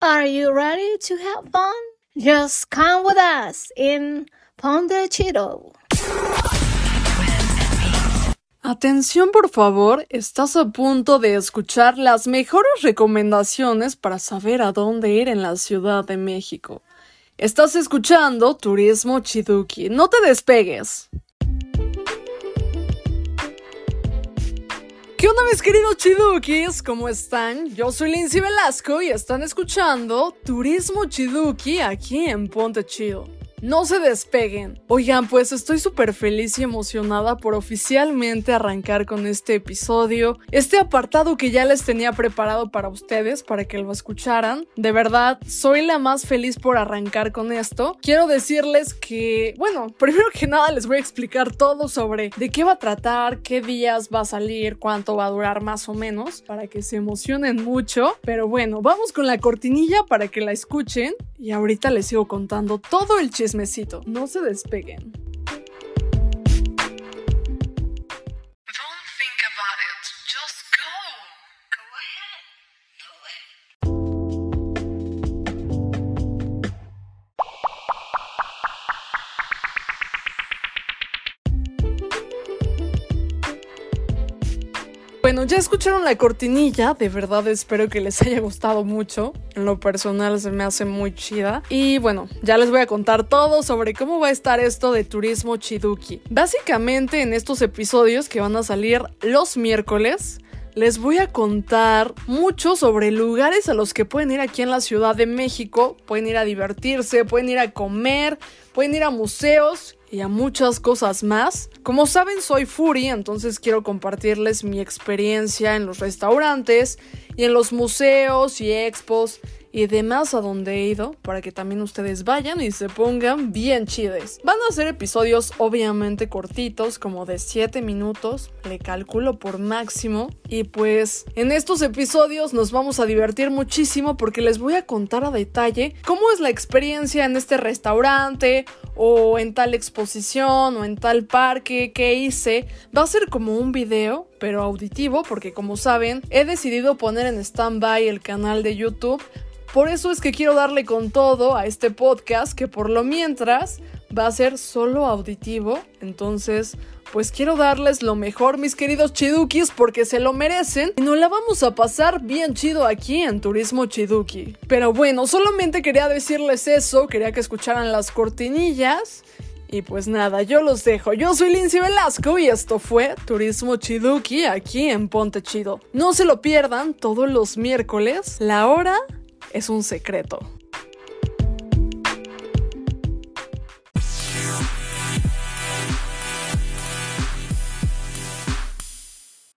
Are you ready to have fun? Just come with us in Ponte Chido. Atención por favor, estás a punto de escuchar las mejores recomendaciones para saber a dónde ir en la Ciudad de México. Estás escuchando Turismo Chiduki, no te despegues. ¿Qué onda mis queridos chidukis? ¿Cómo están? Yo soy Lindsay Velasco y están escuchando Turismo Chiduki aquí en Ponte Chido. No se despeguen. Oigan, pues estoy súper feliz y emocionada por oficialmente arrancar con este episodio, este apartado que ya les tenía preparado para ustedes, para que lo escucharan. De verdad, soy la más feliz por arrancar con esto. Quiero decirles que, bueno, primero que nada les voy a explicar todo sobre de qué va a tratar, qué días va a salir, cuánto va a durar más o menos, para que se emocionen mucho. Pero bueno, vamos con la cortinilla para que la escuchen y ahorita les sigo contando todo el chismecito. No se despeguen. Bueno, ya escucharon la cortinilla, de verdad espero que les haya gustado mucho. En lo personal se me hace muy chida. Y bueno, ya les voy a contar todo sobre cómo va a estar esto de turismo chiduki. Básicamente en estos episodios que van a salir los miércoles, les voy a contar mucho sobre lugares a los que pueden ir aquí en la Ciudad de México. Pueden ir a divertirse, pueden ir a comer, pueden ir a museos y a muchas cosas más. Como saben, soy Furi, entonces quiero compartirles mi experiencia en los restaurantes y en los museos y expos y demás a donde he ido para que también ustedes vayan y se pongan bien chides. Van a ser episodios obviamente cortitos, como de 7 minutos, le calculo por máximo. Y pues en estos episodios nos vamos a divertir muchísimo porque les voy a contar a detalle cómo es la experiencia en este restaurante o en tal exposición o en tal parque que hice. Va a ser como un video, pero auditivo, porque como saben, he decidido poner en stand-by el canal de YouTube. Por eso es que quiero darle con todo a este podcast, que por lo mientras va a ser solo auditivo. Entonces, pues quiero darles lo mejor, mis queridos chidukis, porque se lo merecen y nos la vamos a pasar bien chido aquí en Turismo Chiduki. Pero bueno, solamente quería decirles eso, quería que escucharan las cortinillas. Y pues nada, yo los dejo. Yo soy Lindsay Velasco y esto fue Turismo Chiduki aquí en Ponte Chido. No se lo pierdan todos los miércoles. La hora es un secreto.